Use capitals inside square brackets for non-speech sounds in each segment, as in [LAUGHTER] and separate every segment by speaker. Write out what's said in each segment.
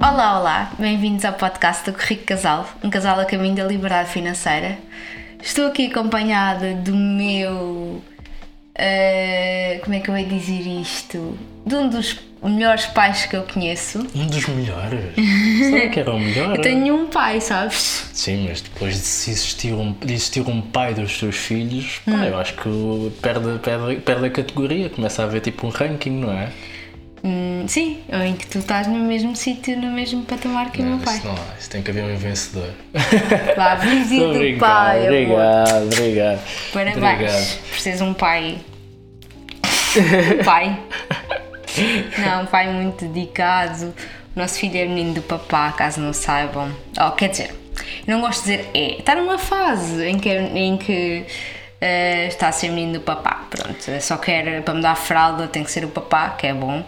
Speaker 1: Olá, olá, bem-vindos ao podcast do Rico Casal, um casal a caminho da liberdade financeira. Estou aqui acompanhada do meu. eh, como é que eu ia dizer isto? De um dos melhores pais que eu conheço.
Speaker 2: Um dos melhores? Será que era o melhor? [LAUGHS]
Speaker 1: Eu tenho um pai, sabes?
Speaker 2: Sim, mas depois de se existir um, de existir um pai dos seus filhos, pá,
Speaker 1: Hum.
Speaker 2: eu acho que perde, perde, perde a categoria, começa a haver tipo um ranking, não é?
Speaker 1: Hum, sim, ou em que tu estás no mesmo sítio, no mesmo patamar que o meu pai.
Speaker 2: Isso não há, isso tem que haver um vencedor.
Speaker 1: Lá, [LAUGHS]
Speaker 2: a
Speaker 1: do
Speaker 2: brincar,
Speaker 1: pai, amor.
Speaker 2: obrigado, obrigado.
Speaker 1: Parabéns
Speaker 2: Obrigado.
Speaker 1: por seres um pai. Um pai. [LAUGHS] Não, um pai muito dedicado. O nosso filho é menino do papá, caso não saibam. Oh, quer dizer, eu não gosto de dizer é. Está numa fase em que, em que eh, está a ser menino do papá. Pronto, só quer para me dar fralda tem que ser o papá, que é bom.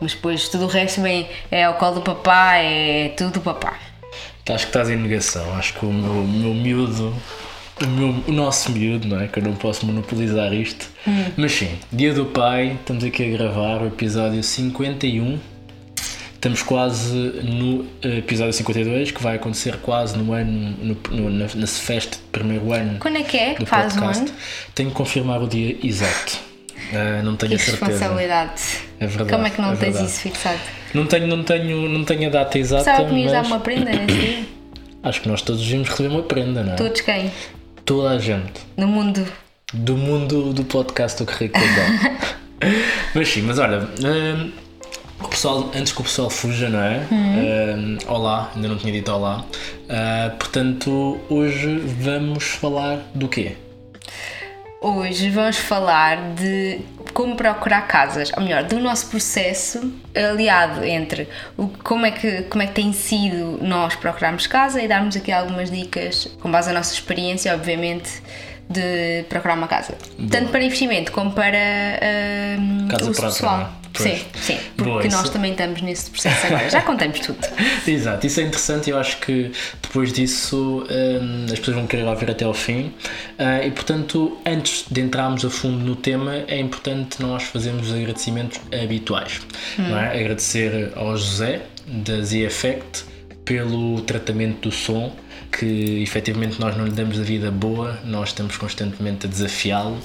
Speaker 1: Mas depois tudo o resto bem, é ao colo do papá, é tudo o papá.
Speaker 2: Acho que estás em negação. Acho que o meu, o meu miúdo, o, meu, o nosso miúdo, não é? Que eu não posso monopolizar isto.
Speaker 1: Hum.
Speaker 2: Mas sim, Dia do Pai, estamos aqui a gravar o episódio 51. Estamos quase no eh, episódio 52, que vai acontecer quase no ano, no, no, na, na festa de primeiro ano
Speaker 1: Quando é que é?
Speaker 2: do
Speaker 1: Faz um
Speaker 2: podcast.
Speaker 1: ano?
Speaker 2: Tenho que confirmar o dia exato. Eh, não tenho
Speaker 1: Que
Speaker 2: a certeza.
Speaker 1: responsabilidade.
Speaker 2: É verdade,
Speaker 1: Como é que não
Speaker 2: é
Speaker 1: tens
Speaker 2: verdade.
Speaker 1: isso fixado?
Speaker 2: Não tenho, não, tenho, não tenho a data exata,
Speaker 1: Sabe que me ias dar
Speaker 2: mas
Speaker 1: uma prenda nesse dia?
Speaker 2: acho que nós todos devíamos receber uma prenda, não é?
Speaker 1: Todos quem?
Speaker 2: Toda a gente.
Speaker 1: No mundo.
Speaker 2: do mundo do podcast do Currículo [LAUGHS] mas sim, mas olha, hum, o pessoal, antes que o pessoal fuja, não é? Hum, olá, ainda não tinha dito olá. Ah, portanto, hoje vamos falar do quê?
Speaker 1: Hoje vamos falar de como procurar casas, ou melhor, do nosso processo aliado entre o, como, é que, como é que tem sido nós procurarmos casa e darmos aqui algumas dicas com base na nossa experiência, obviamente, de procurar uma casa. Tanto para investimento como para hum,
Speaker 2: Casa própria,
Speaker 1: pessoal.
Speaker 2: Pois.
Speaker 1: Sim, sim, porque
Speaker 2: Boa,
Speaker 1: nós
Speaker 2: isso-
Speaker 1: também estamos nesse processo agora. Já contamos tudo. [LAUGHS]
Speaker 2: Exato, isso é interessante e eu acho que depois disso hum, as pessoas vão querer ouvir até ao fim Ah, e portanto antes de entrarmos a fundo no tema é importante nós fazermos os agradecimentos habituais não é? agradecer ao José da Z-Effect pelo tratamento do som que efetivamente nós não lhe damos a vida boa, nós estamos constantemente a desafiá-lo,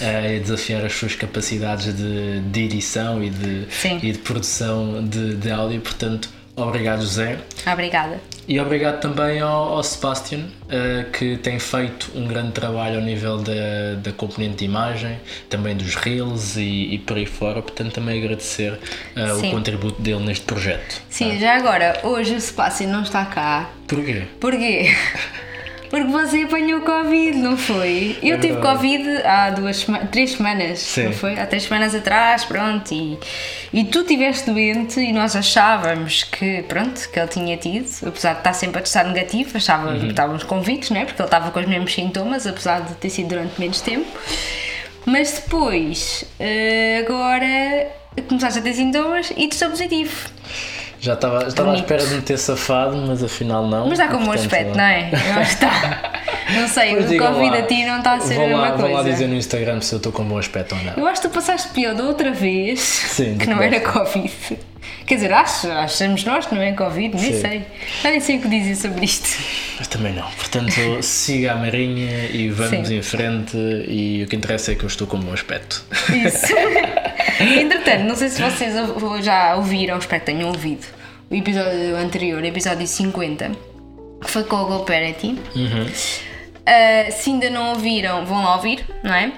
Speaker 2: eh, a desafiar as suas capacidades de, de edição e de,
Speaker 1: Sim.
Speaker 2: e de produção de, de áudio, portanto, obrigado José.
Speaker 1: Obrigada.
Speaker 2: E obrigado também ao, ao Sebastian, eh, que tem feito um grande trabalho ao nível da, da componente de imagem, também dos reels e, e por aí fora. Portanto, também agradecer eh, o contributo dele neste projeto.
Speaker 1: Sim, já agora, hoje o Sebastião não está cá.
Speaker 2: Porquê?
Speaker 1: Porquê? [LAUGHS] Porque você apanhou Covid, não foi? Eu
Speaker 2: É
Speaker 1: tive. Covid há duas três semanas,
Speaker 2: Sim.
Speaker 1: não foi? Há três semanas atrás, pronto, e, e tu estiveste doente e nós achávamos que, pronto, que ele tinha tido, apesar de estar sempre a testar negativo, achávamos,
Speaker 2: Uhum.
Speaker 1: estávamos convictos, não é? Porque ele estava com os mesmos sintomas, apesar de ter sido durante menos tempo. Mas depois, eh, agora, começaste a ter sintomas e estou positivo.
Speaker 2: Já estava, estava à espera de me ter safado, mas afinal não.
Speaker 1: Mas está com um bom aspecto, não é? Eu acho que está. Não sei,
Speaker 2: Pois
Speaker 1: o Covid
Speaker 2: lá.
Speaker 1: a ti não está a ser a mesma
Speaker 2: lá,
Speaker 1: coisa.
Speaker 2: Vão lá dizer no Instagram se eu estou com bom aspecto ou não.
Speaker 1: Eu acho que tu passaste pior da outra vez,
Speaker 2: Sim,
Speaker 1: que não era. Covid. Quer dizer, acho, achamos nós que não é Covid, nem
Speaker 2: Sim.
Speaker 1: sei. Já nem sei o que dizer sobre isto.
Speaker 2: Mas também não. Portanto, siga a marinha e vamos
Speaker 1: Sim.
Speaker 2: em frente. E o que interessa é que eu estou com bom aspecto.
Speaker 1: Isso. [LAUGHS] Entretanto, não sei se vocês já ouviram, espero que tenham ouvido, o episódio anterior, episódio 50, que foi com o GoParity.
Speaker 2: Uhum.
Speaker 1: Uh, se ainda não ouviram, vão lá ouvir, não é?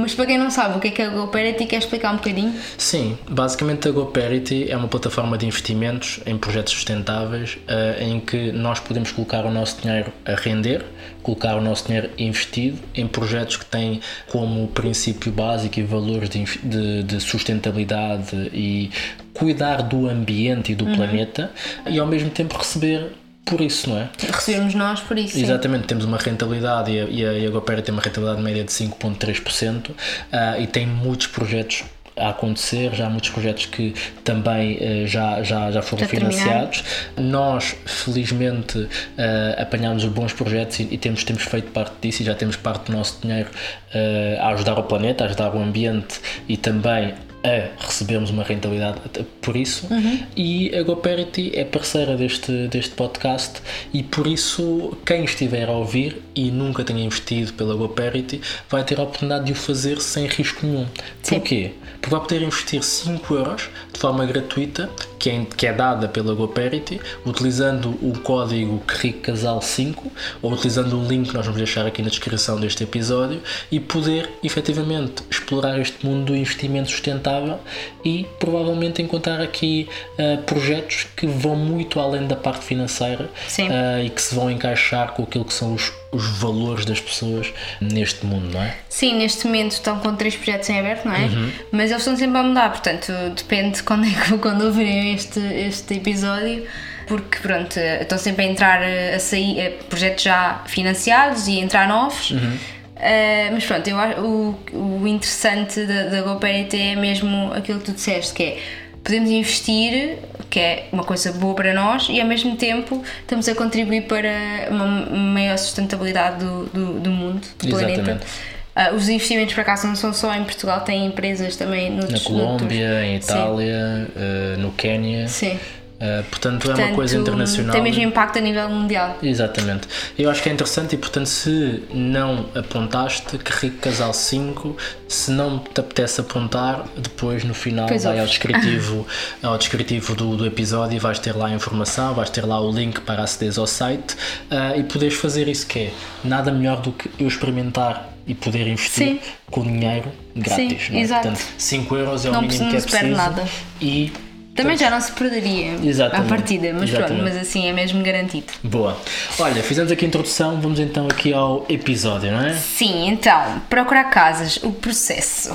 Speaker 1: Mas para quem não sabe o que é que é o GoParity, quer explicar um bocadinho?
Speaker 2: Sim, basicamente a GoParity é uma plataforma de investimentos em projetos sustentáveis eh, em que nós podemos colocar o nosso dinheiro a render, colocar o nosso dinheiro investido em projetos que têm como princípio básico e valores de, de- de sustentabilidade e cuidar do ambiente e do planeta e ao mesmo tempo receber por isso, não é?
Speaker 1: Recebemos nós por isso. sim.
Speaker 2: Exatamente, temos uma rentabilidade e a, e a, tem uma rentabilidade média de 5,3% ah, e tem muitos projetos a acontecer, já há muitos projetos que também eh, já, já, já foram
Speaker 1: Já terminaram.
Speaker 2: financiados. Nós, felizmente, eh, apanhámos os bons projetos e, e temos, temos feito parte disso e já temos parte do nosso dinheiro eh, a ajudar o planeta, a ajudar o ambiente e também a recebermos uma rentabilidade por isso
Speaker 1: Uhum.
Speaker 2: e a GoParity é parceira deste, deste podcast e por isso quem estiver a ouvir e nunca tenha investido pela GoParity vai ter a oportunidade de o fazer sem risco nenhum.
Speaker 1: Sim.
Speaker 2: Porquê? Porque vai poder investir 5 euros de forma gratuita que é, que é dada pela GoParity utilizando o código CRICCASAL5 ou utilizando o link que nós vamos deixar aqui na descrição deste episódio e poder efetivamente explorar este mundo do investimento sustentável e provavelmente encontrar aqui ah, projetos que vão muito além da parte financeira ah, e que se vão encaixar com aquilo que são os, os valores das pessoas neste mundo, não é?
Speaker 1: Sim, neste momento estão com três projetos em aberto, não é?
Speaker 2: Uhum.
Speaker 1: Mas eles estão sempre a mudar, portanto, depende quando é que [LAUGHS] quando ouvirem este, este episódio, porque pronto, estão sempre a entrar a sair a projetos já financiados e a entrar novos.
Speaker 2: Uhum.
Speaker 1: Uh, mas pronto, eu, acho- o, o interessante da, da GoParity é mesmo aquilo que tu disseste, que é podemos investir, que é uma coisa boa para nós, e ao mesmo tempo estamos a contribuir para uma maior sustentabilidade do, do, do mundo, do planeta.
Speaker 2: Exatamente.
Speaker 1: Ah, os investimentos para cá não são só em Portugal, têm empresas também
Speaker 2: Na
Speaker 1: noutros,
Speaker 2: Colômbia, em. Itália, ah, no Quénia.
Speaker 1: Sim.
Speaker 2: Ah, portanto, é uma
Speaker 1: Portanto,
Speaker 2: coisa internacional.
Speaker 1: Tem mesmo impacto a nível mundial.
Speaker 2: Exatamente. Eu acho que é interessante e, portanto, se não apontaste, que Rico Casal 5, se não te apetece apontar, depois no final
Speaker 1: Pois
Speaker 2: vai ao descritivo, [LAUGHS] ao descritivo do, do episódio e vais ter lá a informação, vais ter lá o link para aceder ao site ah, e poderes fazer isso que é nada melhor do que eu experimentar e poder investir
Speaker 1: Sim.
Speaker 2: com dinheiro grátis.
Speaker 1: Sim,
Speaker 2: não é?
Speaker 1: exato.
Speaker 2: Portanto, 5 euros é o
Speaker 1: Não
Speaker 2: mínimo que é preciso
Speaker 1: nada.
Speaker 2: e
Speaker 1: Também já não se perderia
Speaker 2: Exatamente.
Speaker 1: à partida, mas pronto,
Speaker 2: Exatamente.
Speaker 1: mas assim é mesmo garantido.
Speaker 2: Boa. Olha, fizemos aqui a introdução, vamos então aqui ao episódio, não é?
Speaker 1: Sim, então, procurar casas, o processo.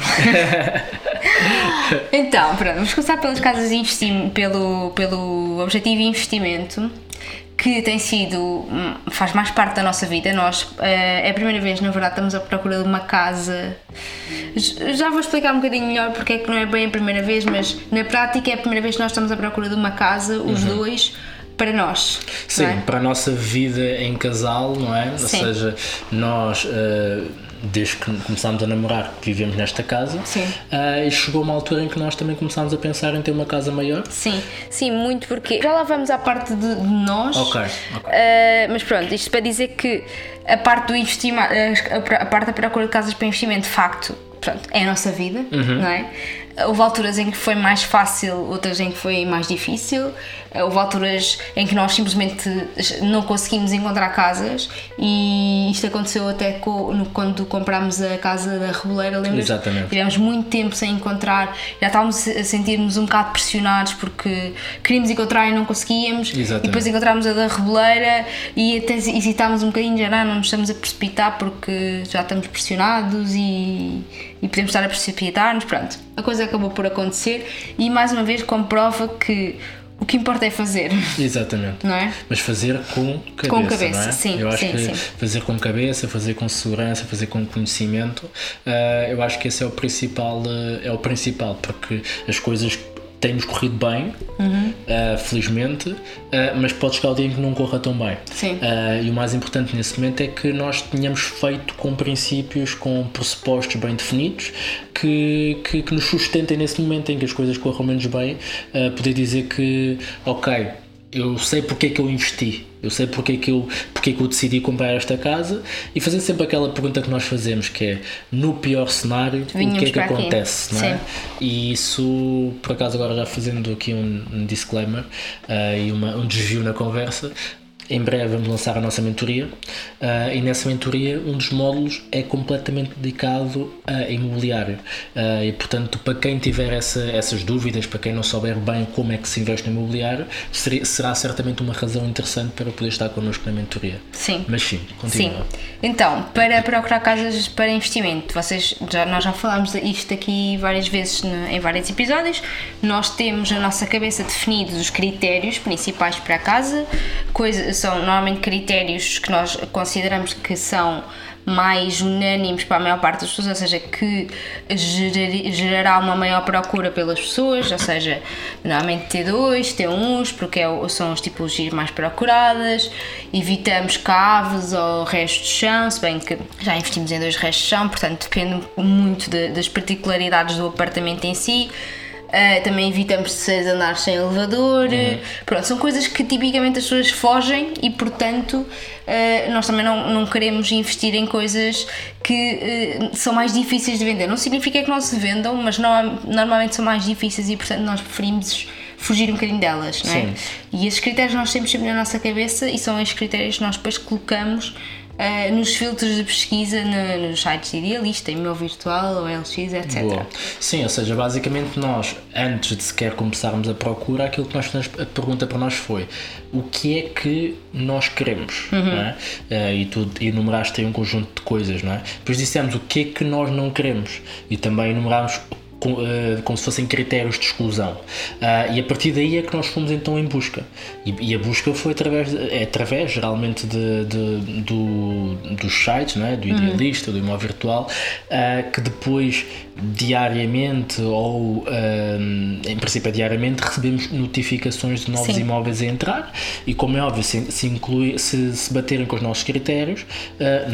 Speaker 1: [LAUGHS] então, pronto, vamos começar pelas casas de investimento, pelo, pelo objetivo de investimento, que tem sido, hum, faz mais parte da nossa vida. Nós, eh, é a primeira vez, na verdade, estamos à procura de uma casa. Já vou explicar um bocadinho melhor porque é que não é bem a primeira vez, mas na prática é a primeira vez que nós estamos à procura de uma casa, os dois, para nós.
Speaker 2: Sim,
Speaker 1: é?
Speaker 2: para a nossa vida em casal, não é? Ou
Speaker 1: Sim.
Speaker 2: seja, nós, eh, desde que começámos a namorar, vivemos nesta casa.
Speaker 1: Sim.
Speaker 2: eh, e chegou uma altura em que nós também começámos a pensar em ter uma casa maior.
Speaker 1: Sim, sim, muito porque já lá vamos à parte de, de nós.
Speaker 2: Ok, ok.
Speaker 1: Uh, mas pronto, isto para dizer que a parte do investimento, a parte da procura de casas para investimento, de facto, pronto, é a nossa vida,
Speaker 2: Uhum.
Speaker 1: não é? Houve alturas em que foi mais fácil, outras em que foi mais difícil. Houve alturas em que nós simplesmente não conseguimos encontrar casas e isto aconteceu até quando comprámos a casa da Reboleira, lembras?
Speaker 2: Exatamente.
Speaker 1: Tivemos muito tempo sem encontrar, já estávamos a sentir-nos um bocado pressionados porque queríamos encontrar e não conseguíamos.
Speaker 2: Exatamente.
Speaker 1: E depois encontramos a da Reboleira e até hesitámos um bocadinho, já não, não nos estamos a precipitar porque já estamos pressionados e, e podemos estar a precipitar-nos. Pronto, a coisa acabou por acontecer e mais uma vez comprova que o que importa é fazer,
Speaker 2: Exatamente.
Speaker 1: não é?
Speaker 2: Mas fazer com cabeça.
Speaker 1: Com cabeça,
Speaker 2: não é?
Speaker 1: sim,
Speaker 2: Eu acho
Speaker 1: sim,
Speaker 2: que
Speaker 1: sim.
Speaker 2: fazer com cabeça, fazer com segurança, fazer com conhecimento, eh, eu acho que esse é o principal, eh, é o principal, porque as coisas têm-nos corrido bem,
Speaker 1: Uhum.
Speaker 2: eh, felizmente, eh, mas pode chegar o dia em que não corra tão bem.
Speaker 1: Sim.
Speaker 2: Eh, e o mais importante nesse momento é que nós tenhamos feito com princípios, com pressupostos bem definidos, que, que, que nos sustentem nesse momento em que as coisas corram menos bem, poder dizer que, ok, eu sei porque é que eu investi, eu sei porque é que eu, porque é que eu decidi comprar esta casa e fazer sempre aquela pergunta que nós fazemos que é no pior cenário o que
Speaker 1: Vinhamos
Speaker 2: é que
Speaker 1: para aqui.
Speaker 2: acontece, não é?
Speaker 1: Sim.
Speaker 2: E isso, por acaso, agora já fazendo aqui um, um disclaimer eh, e uma- um desvio na conversa, em breve vamos lançar a nossa mentoria eh, e nessa mentoria um dos módulos é completamente dedicado a imobiliário Eh, e portanto para quem tiver essa- essas dúvidas, para quem não souber bem como é que se investe no imobiliário seria- será certamente uma razão interessante para poder estar connosco na mentoria
Speaker 1: Sim.
Speaker 2: mas sim,
Speaker 1: Sim.
Speaker 2: continua
Speaker 1: Então, para procurar casas para investimento, vocês já, nós já falámos isto aqui várias vezes no- em vários episódios. Nós temos na nossa cabeça definidos os critérios principais para a casa, coisa, são normalmente critérios que nós consideramos que são mais unânimes para a maior parte das pessoas, ou seja, que gerar, gerará uma maior procura pelas pessoas, ou seja, normalmente T2, T1s, porque é, são as tipologias mais procuradas, evitamos caves ou restos de chão, se bem que já investimos em dois restos de chão, portanto depende muito de, das particularidades do apartamento em si. Uh, também evitamos seis andares sem elevador. Uhum. Pronto, são coisas que tipicamente as pessoas fogem e, portanto, uh, nós também não, não queremos investir em coisas que uh, são mais difíceis de vender. Não significa que não se vendam, mas não, normalmente são mais difíceis e, portanto, nós preferimos fugir um bocadinho delas, não é? Sim. E esses critérios nós temos sempre na nossa cabeça e são esses critérios que nós depois colocamos Uh, nos filtros de pesquisa no, nos sites de Idealista, e-mail virtual, OLX, etc. Boa.
Speaker 2: Sim, ou seja, basicamente nós, antes de sequer começarmos a procura, aquilo que nós a pergunta para nós foi o que é que nós queremos, uhum. não é? Uh, e tu enumeraste aí um conjunto de coisas, não é? Depois dissemos o que é que nós não queremos e também enumerámos eh, como se fossem critérios de exclusão. Uh, e a partir daí é que nós fomos então em busca. E, e a busca foi através, é através geralmente de, de, do, dos sites, não é? do uhum. Idealista, uhum. do Imóvel Virtual, uh, que depois diariamente ou em princípio é diariamente recebemos notificações de novos Sim. imóveis a entrar e como é óbvio se, se, inclui, se, se baterem com os nossos critérios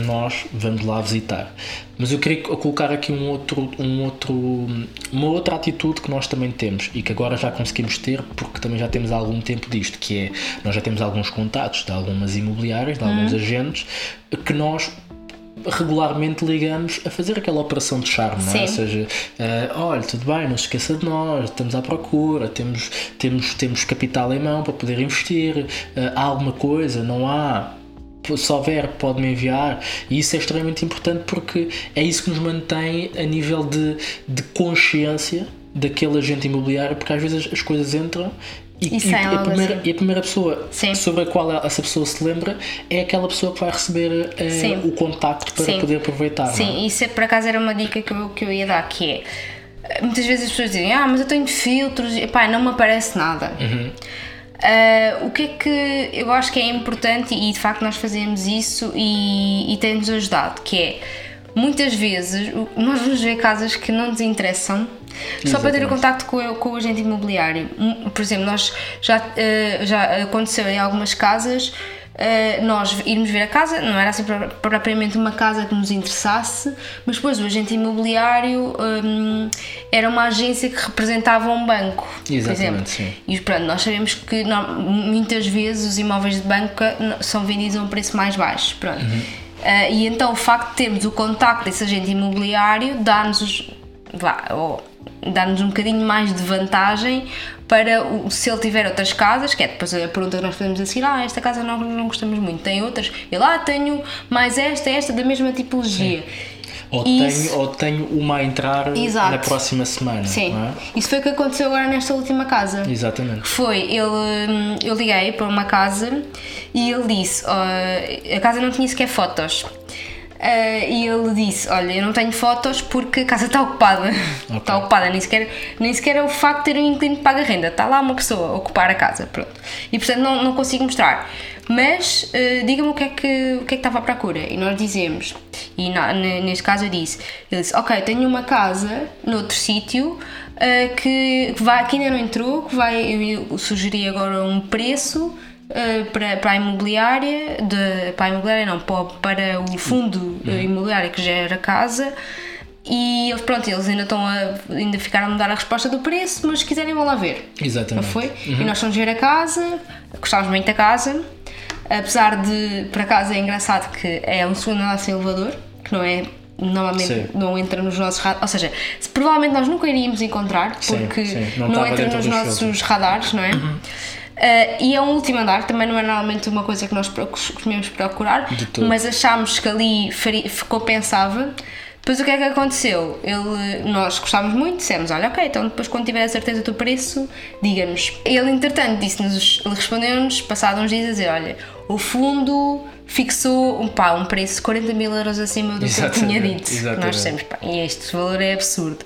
Speaker 2: nós vamos lá visitar mas eu queria colocar aqui um outro, um outro, uma outra atitude que nós também temos e que agora já conseguimos ter porque também já temos algum tempo disto, que é nós já temos alguns contatos de algumas imobiliárias, de alguns uhum. agentes, que nós regularmente ligamos a fazer aquela operação de charme, não é? Ou seja, uh, olha, tudo bem, não se esqueça de nós, estamos à procura, temos, temos, temos capital em mão para poder investir, uh, há alguma coisa, não há, se houver, pode-me enviar. E isso é extremamente importante porque é isso que nos mantém a nível de, de consciência daquele agente imobiliário, porque às vezes as coisas entram e, e, a primeira, assim. e, a primeira, pessoa Sim. sobre a qual essa pessoa se lembra é aquela pessoa que vai receber uh, o contacto para Sim. poder aproveitar.
Speaker 1: Sim,
Speaker 2: é?
Speaker 1: isso é, por acaso era uma dica que eu, que eu ia dar, que é muitas vezes as pessoas dizem, ah, mas eu tenho filtros, e pá, não me aparece nada. Uhum. Uh, o que é que eu acho que é importante e de facto nós fazemos isso e, e tem-nos ajudado, que é muitas vezes nós vamos ver casas que não nos interessam Exatamente. só para ter o contacto com, com o agente imobiliário. Por exemplo, nós já, uh, já aconteceu em algumas casas uh, nós irmos ver a casa, não era assim propriamente uma casa que nos interessasse, mas depois o agente imobiliário um, era uma agência que representava um banco, Exatamente, por exemplo. Sim. E pronto, nós sabemos que não, muitas vezes os imóveis de banca são vendidos a um preço mais baixo. Pronto. Uhum. Uh, e então o facto de termos o contacto desse agente imobiliário dá-nos dá-nos um bocadinho mais de vantagem para o, se ele tiver outras casas, que é depois a pergunta que nós fazemos assim, ah, esta casa não, não gostamos muito, tem outras, e lá ah, tenho mais esta, esta da mesma tipologia. Sim.
Speaker 2: Ou, tenho, ou tenho uma a entrar Exato. na próxima semana. Sim. É?
Speaker 1: Isso foi o que aconteceu agora nesta última casa.
Speaker 2: Exatamente.
Speaker 1: Foi, ele, eu liguei para uma casa e ele disse: uh, a casa não tinha sequer fotos. Uh, e ele disse: Olha, eu não tenho fotos porque a casa está ocupada. [LAUGHS] Okay. Está ocupada, nem sequer, nem sequer é o facto de ter um inquilino que paga renda. Está lá uma pessoa a ocupar a casa. Pronto. E portanto não, não consigo mostrar. Mas uh, diga-me o que, é que, o que é que estava à procura. E nós dizemos, e na, neste caso eu disse: Ele disse, Ok, tenho uma casa noutro sítio. Uh, que, que, vai, que ainda não entrou, que vai, eu sugeri agora um preço Uh, para, para a imobiliária, de, para a imobiliária não, para, para o fundo uhum. imobiliário que gera casa e eles, pronto, eles ainda estão a, ainda ficaram a mudar a resposta do preço, mas se quiserem vão lá ver.
Speaker 2: Exatamente.
Speaker 1: Não foi? Uhum. E nós fomos ver a casa, gostávamos muito da casa, apesar de, para casa é engraçado que é um segundo andar sem elevador, que não é normalmente sim. não entra nos nossos radares, ou seja, se, provavelmente nós nunca iríamos encontrar porque sim, sim. Não, não entra nos nossos filtros. radares, não é? Uhum. Uh, e é um último andar, também não é normalmente uma coisa que nós costumamos procurar, mas achámos que ali faria, compensava. Depois o que é que aconteceu? Ele, nós gostávamos muito, dissemos: Olha, ok, então depois quando tiver a certeza do preço, diga-nos. Ele, entretanto, disse-nos, ele respondeu-nos, passados uns dias, a dizer: Olha, o fundo fixou um, pá, um preço de 40 mil euros acima do que eu tinha dito. Exatamente. Nós dissemos: pá, este valor é absurdo.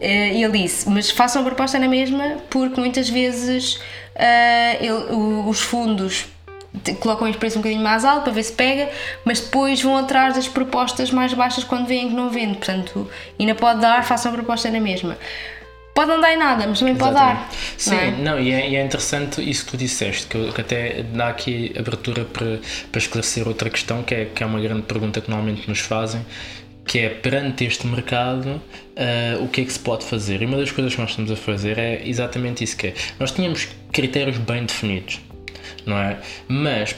Speaker 1: Eh, e ele disse: Mas façam a proposta na mesma, porque muitas vezes uh, ele, os fundos colocam este preço um bocadinho mais alto para ver se pega, mas depois vão atrás das propostas mais baixas quando veem que não vende. Portanto, ainda pode dar, façam a proposta na mesma. Pode não dar em nada, mas também pode dar.
Speaker 2: Sim,
Speaker 1: não é?
Speaker 2: não, e, é, e é interessante isso que tu disseste, que, que até dá aqui abertura para, para esclarecer outra questão, que é, que é uma grande pergunta que normalmente nos fazem, que é perante este mercado, ah, o que é que se pode fazer? E uma das coisas que nós estamos a fazer é exatamente isso que é. Nós tínhamos critérios bem definidos, não é? Mas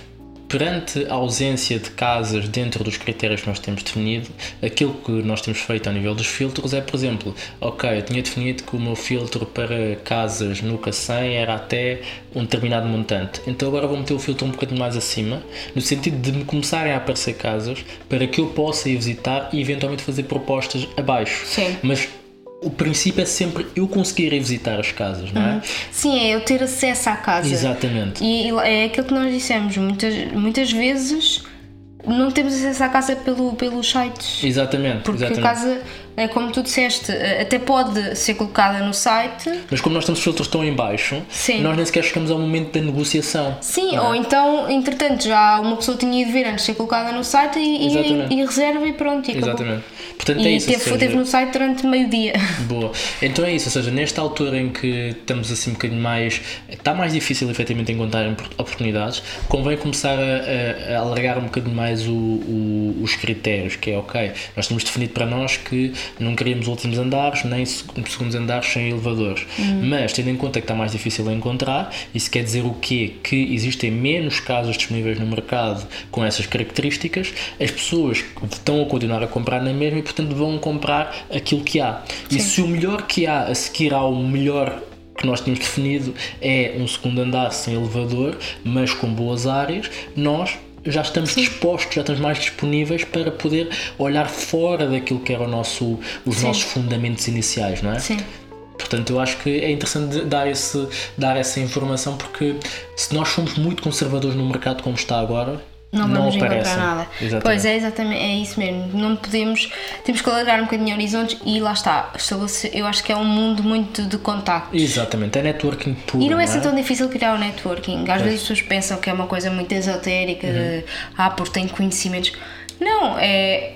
Speaker 2: perante a ausência de casas dentro dos critérios que nós temos definido, aquilo que nós temos feito ao nível dos filtros é, por exemplo, ok, eu tinha definido que o meu filtro para casas no Cacém era até um determinado montante, então agora vou meter o filtro um bocadinho mais acima, no sentido de me começarem a aparecer casas para que eu possa ir visitar e eventualmente fazer propostas abaixo.
Speaker 1: Sim.
Speaker 2: Mas o princípio é sempre eu conseguir ir visitar as casas, não é?
Speaker 1: Sim, é eu ter acesso à casa.
Speaker 2: Exatamente.
Speaker 1: E é aquilo que nós dissemos, muitas, muitas vezes não temos acesso à casa pelo, pelos sites.
Speaker 2: Exatamente.
Speaker 1: Porque
Speaker 2: exatamente.
Speaker 1: a casa, é como tu disseste, até pode ser colocada no site.
Speaker 2: Mas como nós temos filtros tão em baixo,
Speaker 1: Sim.
Speaker 2: nós nem sequer chegamos ao momento da negociação.
Speaker 1: Sim,
Speaker 2: é?
Speaker 1: ou então, entretanto, já uma pessoa tinha ido ver antes de ser colocada no site e,
Speaker 2: Exatamente.
Speaker 1: e, e reserva e pronto. E, acabou.
Speaker 2: Portanto,
Speaker 1: e
Speaker 2: é isso.
Speaker 1: teve,
Speaker 2: seja,
Speaker 1: teve no site durante meio-dia. [LAUGHS]
Speaker 2: Boa. Então é isso, ou seja, nesta altura em que estamos assim um bocadinho mais. está mais difícil efetivamente encontrar oportunidades, convém começar a, a- a alargar um bocadinho mais o- o- os critérios, que é ok, nós tínhamos definido para nós que não queríamos últimos andares nem se- segundos andares sem elevadores. Mas tendo em conta que está mais difícil encontrar, isso quer dizer o quê? Que existem menos casas disponíveis no mercado com essas características, as pessoas estão a continuar a comprar na mesma portanto vão comprar aquilo que há. E se o melhor que há a seguir ao melhor que nós tínhamos definido é um segundo andar sem elevador, mas com boas áreas, nós já estamos dispostos, já estamos mais disponíveis para poder olhar fora daquilo que era o nosso, os
Speaker 1: Sim.
Speaker 2: nossos fundamentos iniciais, não é?
Speaker 1: Sim.
Speaker 2: Portanto, eu acho que é interessante dar, esse, dar essa informação porque se nós somos muito conservadores no mercado como está agora,
Speaker 1: Não vamos
Speaker 2: aparecem.
Speaker 1: encontrar nada.
Speaker 2: Exatamente.
Speaker 1: Pois é, exatamente, é isso mesmo. Não podemos, temos que alargar um bocadinho horizontes e lá está. Eu acho que é um mundo muito de contactos.
Speaker 2: Exatamente, é networking puro.
Speaker 1: E não é
Speaker 2: não
Speaker 1: assim tão difícil criar o networking. Às vezes as pessoas pensam que é uma coisa muito esotérica,
Speaker 2: Uhum.
Speaker 1: de, ah, porque tem conhecimentos. Não, é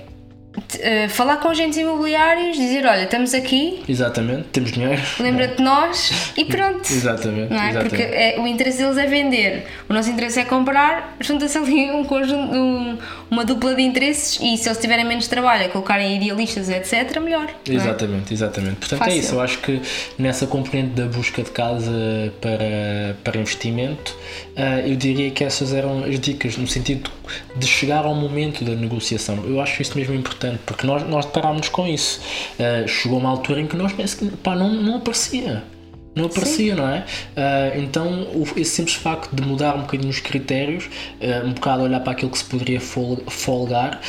Speaker 1: eh, falar com agentes imobiliários, dizer: olha, estamos aqui,
Speaker 2: Exatamente, temos dinheiro.
Speaker 1: lembra-te de nós e [LAUGHS] pronto.
Speaker 2: Exatamente,
Speaker 1: Não é?
Speaker 2: exatamente.
Speaker 1: Porque é- o interesse deles é vender, o nosso interesse é comprar, junta-se ali um conjunto, um- uma dupla de interesses e se eles tiverem menos trabalho a colocarem idealistas, etc., melhor. não é?
Speaker 2: Exatamente, exatamente. Portanto
Speaker 1: Fácil.
Speaker 2: é isso, eu acho que nessa componente da busca de casa para, para investimento, ah, eu diria que essas eram as dicas no sentido de chegar ao momento da negociação. Eu acho isso mesmo importante, porque nós, nós deparámos com isso. Ah, chegou uma altura em que nós penso que, pá, não, não aparecia. Não aparecia, não é? Ah, então, o- esse simples facto de mudar um bocadinho os critérios, ah, um bocado olhar para aquilo que se poderia fol- folgar,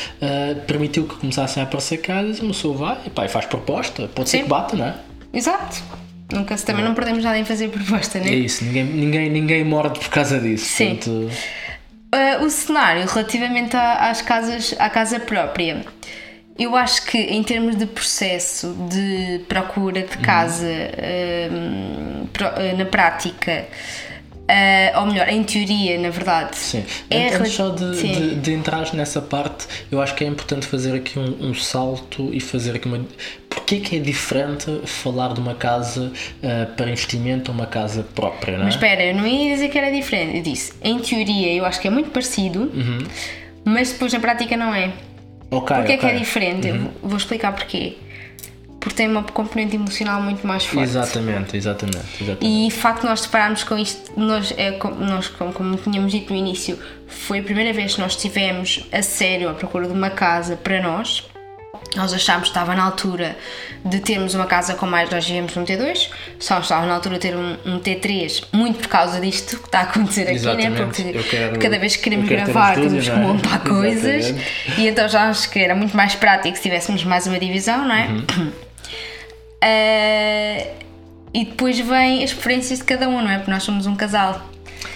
Speaker 2: permitiu que começassem a aparecer casas e uma pessoa vai e, pá, e faz proposta. Pode ser
Speaker 1: Sim.
Speaker 2: que bata, não é?
Speaker 1: Exato. Nunca também não perdemos nada em fazer proposta, não
Speaker 2: É
Speaker 1: é?
Speaker 2: isso, ninguém, ninguém, ninguém morde por causa disso.
Speaker 1: Sim.
Speaker 2: Portanto,
Speaker 1: Uh, o cenário relativamente à- às casas, à casa própria, eu acho que em termos de processo de procura
Speaker 2: Uhum.
Speaker 1: de casa um, pro- uh, na prática, uh, ou melhor, em teoria, na verdade,
Speaker 2: Sim.
Speaker 1: é
Speaker 2: Antes só de,
Speaker 1: sim.
Speaker 2: de, de entrar nessa parte, eu acho que é importante fazer aqui um, um salto e fazer aqui uma. Porquê que é diferente falar de uma casa ah, para investimento ou uma casa própria, não é?
Speaker 1: Mas espera, eu não ia dizer que era diferente. Eu disse, em teoria, eu acho que é muito parecido,
Speaker 2: Uhum.
Speaker 1: mas depois na prática não é.
Speaker 2: Ok,
Speaker 1: Porquê é que é.
Speaker 2: Uhum.
Speaker 1: diferente? Eu vou- explicar porquê. Porque tem uma componente emocional muito mais forte.
Speaker 2: Exatamente, exatamente. exatamente.
Speaker 1: E o facto de nós depararmos com isto, nós, é, como, nós como, como tínhamos dito no início, foi a primeira vez que nós estivemos a sério à procura de uma casa para nós. Nós achámos que estava na altura de termos uma casa com mais. Nós vivemos num T2, só estava na altura de ter um, um T3, muito por causa disto que está a acontecer aqui, né? Porque
Speaker 2: quero-
Speaker 1: cada vez que queremos gravar
Speaker 2: um estúdio,
Speaker 1: temos que
Speaker 2: é?
Speaker 1: montar [LAUGHS] coisas.
Speaker 2: Exatamente.
Speaker 1: E então já acho que era muito mais prático se tivéssemos mais uma divisão, não é?
Speaker 2: Uhum. [CLEARS THROAT]
Speaker 1: Ah, e depois vem as preferências de cada um, não é? Porque nós somos um casal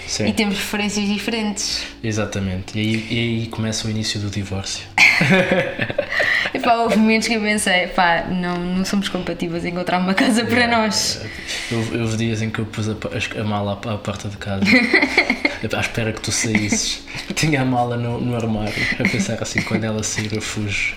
Speaker 2: Sim,
Speaker 1: e temos preferências diferentes.
Speaker 2: Exatamente. E aí, e aí começa o início do divórcio. [LAUGHS]
Speaker 1: E pá, houve momentos que eu pensei, pá, não, não somos compatíveis em encontrar uma casa para nós.
Speaker 2: Houve, houve dias em que eu pus a, a mala à, à porta de casa. [LAUGHS] à espera que tu saísses. Tinha a mala no, no armário, a pensar assim, quando ela sair eu fujo.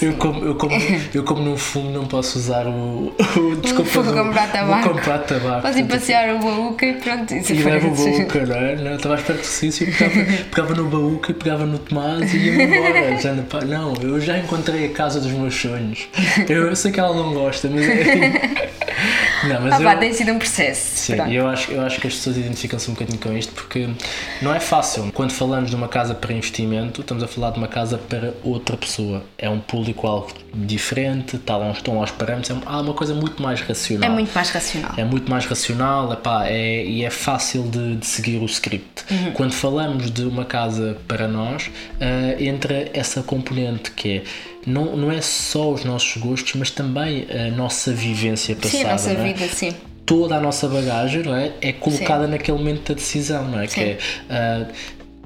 Speaker 2: Eu como, eu, como, eu como não fumo não posso usar o, o
Speaker 1: desculpa,
Speaker 2: vou
Speaker 1: comprar tabaco.
Speaker 2: Vou comprar tabaco.
Speaker 1: Posso ir passear o baúca e pronto. Isso
Speaker 2: e levo o baúca, não é? Estava à espera que tu saísse pegava, pegava no baúca e pegava no Tomás e ia embora. [LAUGHS] Já, não, eu já encontrei a casa dos meus sonhos. Eu, eu sei que ela não gosta, mas é.
Speaker 1: Não, mas ah, eu, tem sido um processo.
Speaker 2: Sim, eu acho, eu acho que as pessoas identificam-se um bocadinho com isto porque não é fácil. Quando falamos de uma casa para investimento, estamos a falar de uma casa para outra pessoa. É um público-alvo diferente, tá lá, estão aos parâmetros, é uma coisa muito mais racional.
Speaker 1: É muito mais racional.
Speaker 2: É muito mais racional epá, é, e é fácil de, de seguir o script. Uhum. Quando falamos de uma casa para nós, uh, entra essa componente que é não, não é só os nossos gostos, mas também a nossa vivência passada.
Speaker 1: Sim, a nossa
Speaker 2: é?
Speaker 1: vida, sim.
Speaker 2: Toda a nossa bagagem não é? é colocada sim. naquele momento da decisão, não é? Sim. Que é uh,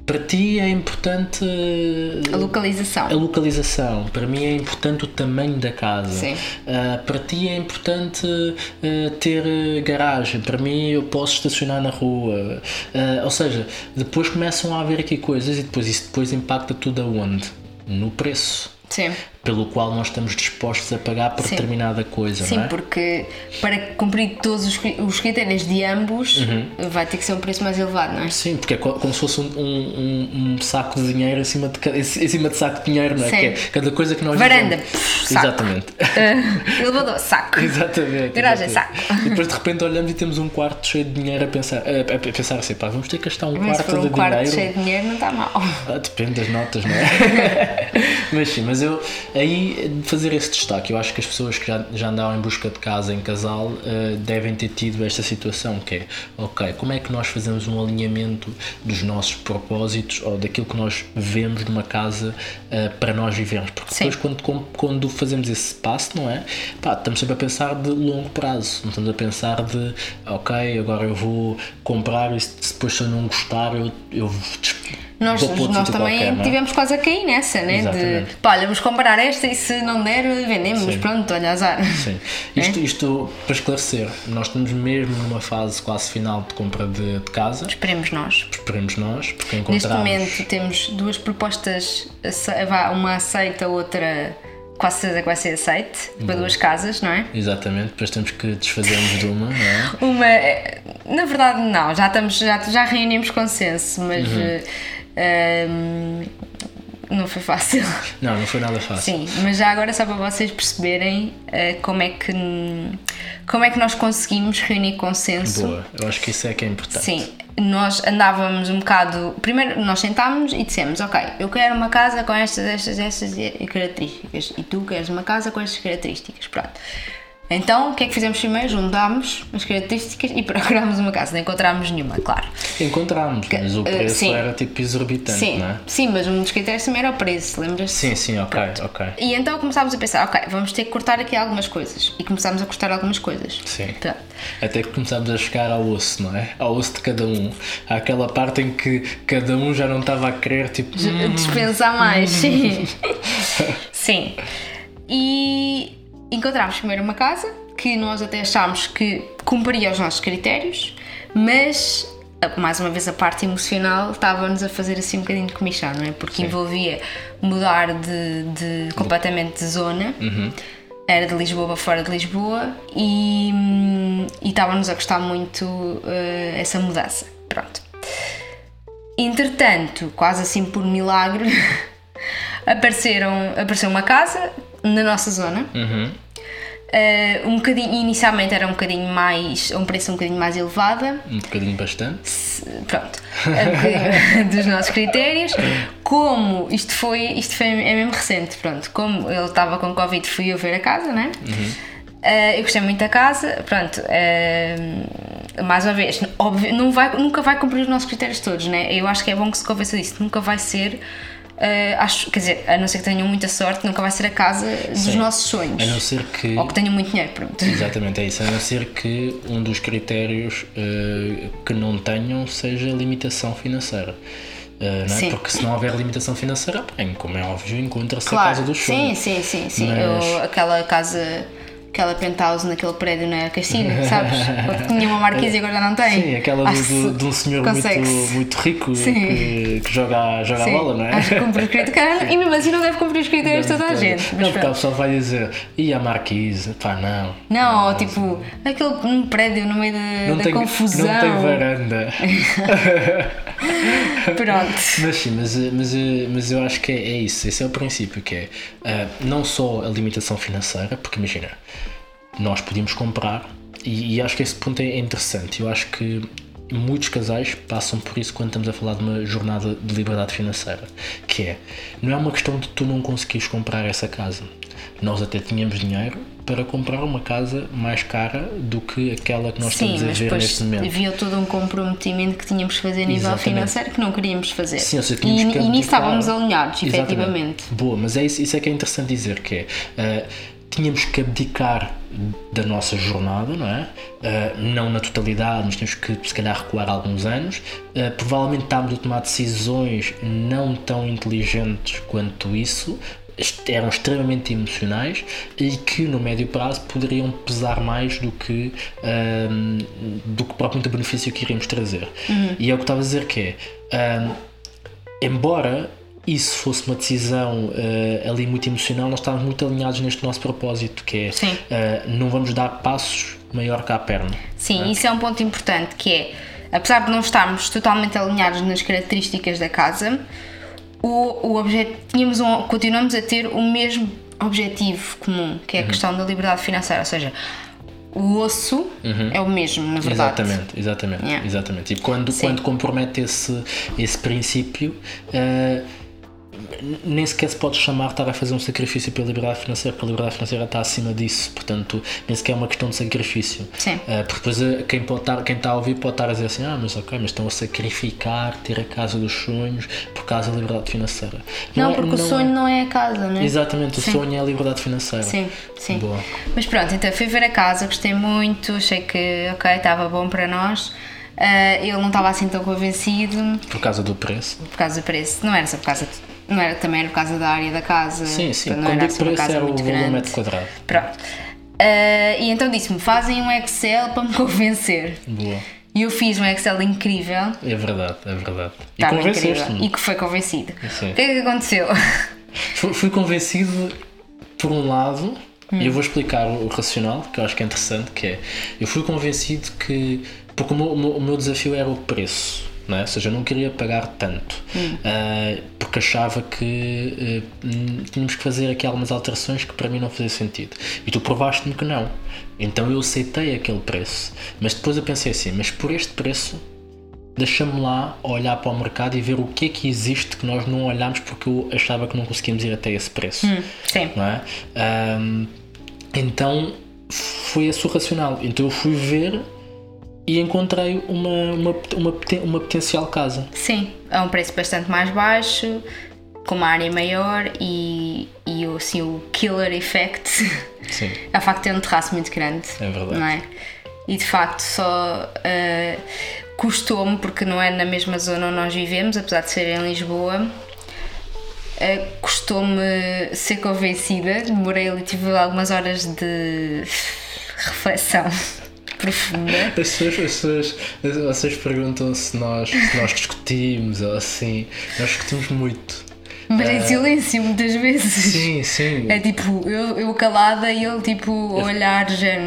Speaker 2: para ti é importante
Speaker 1: a localização.
Speaker 2: A localização. Para mim é importante o tamanho da casa. Sim. Uh, para ti é importante uh, ter garagem. Para mim eu posso estacionar na rua. Uh, ou seja, depois começam a haver aqui coisas e depois isso depois impacta tudo aonde? No preço.
Speaker 1: Sim
Speaker 2: pelo qual nós estamos dispostos a pagar por Sim. determinada coisa.
Speaker 1: Sim,
Speaker 2: não é?
Speaker 1: porque para cumprir todos os, os critérios de ambos uhum. vai ter que ser um preço mais elevado, não é?
Speaker 2: Sim, porque é como se fosse um, um, um saco de dinheiro acima de, em cima de saco de dinheiro, não é? Sim. Que é cada coisa que nós
Speaker 1: Varanda, pff,
Speaker 2: Exatamente.
Speaker 1: Uh, [LAUGHS] elevador, saco.
Speaker 2: exatamente.
Speaker 1: Garagem, saco.
Speaker 2: E depois de repente olhamos e temos um quarto cheio de dinheiro a pensar, a, a pensar assim, pá, vamos ter que gastar um
Speaker 1: mas
Speaker 2: quarto
Speaker 1: de
Speaker 2: um
Speaker 1: quarto
Speaker 2: dinheiro.
Speaker 1: cheio de dinheiro não está mal.
Speaker 2: Ah, depende das notas, não é? [LAUGHS] mas sim, mas eu aí fazer esse destaque. Eu acho que as pessoas que já, já andaram em busca de casa em casal uh, devem ter tido esta situação, que é, ok, como é que nós fazemos um alinhamento dos nossos propósitos ou daquilo que nós vemos numa casa uh, para nós vivermos? Porque Sim. depois quando, quando fazemos esse passo, não é? Pá, estamos sempre a pensar de longo prazo, não estamos a pensar de, ok, agora eu vou comprar e depois se eu não gostar eu, eu
Speaker 1: nós, nós também qualquer, é? tivemos quase a cair nessa, né? Exatamente. De pá, olha, vamos comprar esta e se não der, vendemos, Sim. pronto, olha, azar.
Speaker 2: Sim. [LAUGHS] É? Isto, isto para esclarecer, nós estamos mesmo numa fase quase final de compra de, de casa.
Speaker 1: Esperemos nós.
Speaker 2: Esperemos nós, porque
Speaker 1: encontramos. Neste momento temos duas propostas, uma aceita, outra quase certeza que vai ser aceite para duas casas, não é?
Speaker 2: Exatamente, depois temos que desfazermos de uma, não é?
Speaker 1: Uma, eh, na verdade, não, já, estamos, já, já reunimos consenso, mas. Uhum. Um, não foi fácil.
Speaker 2: Não, não foi nada fácil.
Speaker 1: Sim, mas já agora só para vocês perceberem uh, como, é que, como é que nós conseguimos reunir consenso.
Speaker 2: Boa, eu acho que isso é que é importante.
Speaker 1: Sim, nós andávamos um bocado. Primeiro, nós sentámos e dissemos: Ok, eu quero uma casa com estas, estas, estas características e tu queres uma casa com estas características. Pronto. Então, o que é que fizemos primeiro? Juntámos as características e [LAUGHS] procurámos uma casa. Não encontrámos nenhuma, claro.
Speaker 2: Encontrámos, mas o eh, preço uh, era tipo exorbitante,
Speaker 1: sim,
Speaker 2: não é?
Speaker 1: Sim, mas um dos critérios também era o preço, lembras-te?
Speaker 2: Sim, sim, ok, Pronto. ok.
Speaker 1: E então começámos a pensar, ok, vamos ter que cortar aqui algumas coisas. E começámos a cortar algumas coisas.
Speaker 2: Sim. Pronto. Até que começámos a chegar ao osso, não é? Ao osso de cada um. Há aquela parte em que cada um já não estava a querer, tipo...
Speaker 1: Dispensar mais, sim. [LAUGHS] sim. E encontramos primeiro uma casa que nós até achámos que cumpria os nossos critérios, mas mais uma vez a parte emocional estava-nos a fazer assim um bocadinho de comichão, não é? Porque Sim. envolvia mudar de, de completamente de zona. Uhum. Era de Lisboa para fora de Lisboa e, e estava-nos a gostar muito uh, essa mudança. Pronto. Entretanto, quase assim por milagre, [LAUGHS] apareceram, apareceu uma casa na nossa zona. Uhum. Uh, um bocadinho, inicialmente era um bocadinho mais, um preço um bocadinho mais elevada.
Speaker 2: Um bocadinho bastante.
Speaker 1: Pronto, um [LAUGHS] dos nossos critérios. Como isto foi, isto foi, é mesmo recente, pronto, como ele estava com Covid, fui eu ver a casa, né? Uhum. Uh, eu gostei muito da casa, pronto, uh, mais uma vez, óbvio, não vai, nunca vai cumprir os nossos critérios todos, né? Eu acho que é bom que se convença disso, nunca vai ser Uh, acho, quer dizer, a não ser que tenham muita sorte, nunca vai ser a casa dos Sim. nossos sonhos.
Speaker 2: A não ser que.
Speaker 1: Ou que tenham muito dinheiro, pronto.
Speaker 2: Exatamente, é isso. A não ser que um dos critérios uh, que não tenham seja a limitação financeira. Uh, não é? Porque se não houver limitação financeira, bem, como é óbvio, encontra-se claro. a casa dos sonhos.
Speaker 1: Sim, sim, sim. sim. Mas... Eu, aquela casa aquela penthouse naquele prédio na Caixinha, sabes? [LAUGHS] Ou tinha uma marquise e agora não tem.
Speaker 2: Sim, aquela do, do,
Speaker 1: que
Speaker 2: de um senhor muito, muito rico que, que joga, joga a
Speaker 1: Sim,
Speaker 2: bola, não é?
Speaker 1: Acho que cumpre os critérios. E mesmo assim não deve cumprir os critérios toda a gente.
Speaker 2: Não, porque a pessoa vai dizer, e a Marquise? Pá, não.
Speaker 1: Não, ou tipo, aquele um prédio no meio da,
Speaker 2: Não
Speaker 1: da
Speaker 2: tem,
Speaker 1: confusão.
Speaker 2: não tem varanda. [LAUGHS]
Speaker 1: Pronto.
Speaker 2: Mas sim, mas, mas, mas eu acho que é, é isso, esse é o princípio, que é eh, não só a limitação financeira, porque imagina, nós podíamos comprar, e, e acho que esse ponto é interessante, eu acho que muitos casais passam por isso quando estamos a falar de uma jornada de liberdade financeira, que é, não é uma questão de tu não conseguires comprar essa casa, nós até tínhamos dinheiro para comprar uma casa mais cara do que aquela que nós
Speaker 1: Sim,
Speaker 2: estamos a ver neste momento.
Speaker 1: havia todo um comprometimento que tínhamos que fazer a nível
Speaker 2: Exatamente.
Speaker 1: financeiro que não queríamos fazer.
Speaker 2: Sim, ou seja,
Speaker 1: e, e nisso estávamos alinhados,
Speaker 2: Exatamente.
Speaker 1: efetivamente.
Speaker 2: Boa, mas é isso, isso é que é interessante dizer, que é, eh, tínhamos que abdicar da nossa jornada, não é? Eh, não na totalidade, mas tínhamos que se calhar recuar alguns anos. Eh, provavelmente estávamos a tomar decisões não tão inteligentes quanto isso, eram extremamente emocionais e que no médio prazo poderiam pesar mais do que ahm, do que propriamente o benefício que iríamos trazer. E é o que estava a dizer que é embora isso fosse uma decisão eh, ali muito emocional, nós estávamos muito alinhados neste nosso propósito, que é eh, não vamos dar passos maior que a perna.
Speaker 1: Sim, isso é um ponto importante que é, apesar de não estarmos totalmente alinhados nas características da casa, o, o tínhamos um, continuamos a ter o mesmo objetivo comum, que é
Speaker 2: Uhum.
Speaker 1: a questão da liberdade financeira, ou seja, o osso é o mesmo, na verdade.
Speaker 2: Uhum. Exatamente, exatamente,
Speaker 1: Yeah.
Speaker 2: exatamente. E quando,
Speaker 1: Sim.
Speaker 2: quando compromete esse, esse princípio, n- nem sequer se pode chamar de estar a fazer um sacrifício pela liberdade financeira, porque a liberdade financeira está acima disso, portanto, nem sequer é uma questão de sacrifício.
Speaker 1: Sim.
Speaker 2: Eh, porque depois eh, quem, pode estar, quem está a ouvir pode estar a dizer assim: ah, mas ok, mas estão a sacrificar ter a casa dos sonhos por causa da liberdade financeira.
Speaker 1: Não,
Speaker 2: é-
Speaker 1: porque o
Speaker 2: não
Speaker 1: sonho
Speaker 2: é-
Speaker 1: não é a casa, não é?
Speaker 2: Exatamente, o
Speaker 1: Sim.
Speaker 2: sonho é a liberdade financeira.
Speaker 1: Sim, sim.
Speaker 2: Boa.
Speaker 1: Mas pronto, então fui ver a casa, gostei muito, achei que ok, estava bom para nós. Ah, ele não estava assim tão convencido
Speaker 2: Por causa do preço.
Speaker 1: por causa do preço, não era só por causa não era também era por causa da área da casa.
Speaker 2: Sim, sim.
Speaker 1: não
Speaker 2: Quando
Speaker 1: era assim uma casa
Speaker 2: era o
Speaker 1: muito
Speaker 2: valor
Speaker 1: grande.
Speaker 2: metro quadrado.
Speaker 1: Pronto. Ah, e então disse-me: fazem um Excel para me [LAUGHS] convencer.
Speaker 2: Boa.
Speaker 1: E eu fiz um Excel incrível.
Speaker 2: É verdade, é verdade. E convenceste-me.
Speaker 1: E que foi convencido.
Speaker 2: Sim.
Speaker 1: O que é que aconteceu? [LAUGHS]
Speaker 2: Fui, fui convencido por um lado,
Speaker 1: Hum.
Speaker 2: e eu vou explicar o, o racional, que eu acho que é interessante, que é, eu fui convencido que, porque o o meu- o meu desafio era o preço, não é? ou seja, eu não queria pagar tanto,
Speaker 1: Hum.
Speaker 2: ah, porque achava que ah, hum, tínhamos que fazer aqui algumas alterações que para mim não faziam sentido. E tu provaste-me que não. Então eu aceitei aquele preço. Mas depois eu pensei assim, mas por este preço deixa-me lá olhar para o mercado e ver o que é que existe que nós não olhámos porque eu achava que não conseguíamos ir até esse preço.
Speaker 1: Sim.
Speaker 2: Não é? Ahm, então foi esse o racional. Então eu fui ver e encontrei uma, uma, uma, uma potencial casa.
Speaker 1: Sim, a um preço bastante mais baixo, com uma área maior e, e o, assim, o killer effect
Speaker 2: Sim. [LAUGHS]
Speaker 1: é o facto de ter um terraço muito grande.
Speaker 2: É verdade.
Speaker 1: Não é? E de facto só ah, custou-me, porque não é na mesma zona onde nós vivemos, apesar de ser em Lisboa. ah, Custou-me ser convencida, demorei ali, tive algumas horas de reflexão profunda.
Speaker 2: As pessoas, as pessoas, vocês perguntam se nós, se nós discutimos ou assim. Nós discutimos muito.
Speaker 1: Mas em silêncio, muitas vezes.
Speaker 2: Sim, sim.
Speaker 1: É tipo, eu, eu calada e ele tipo a olhar já.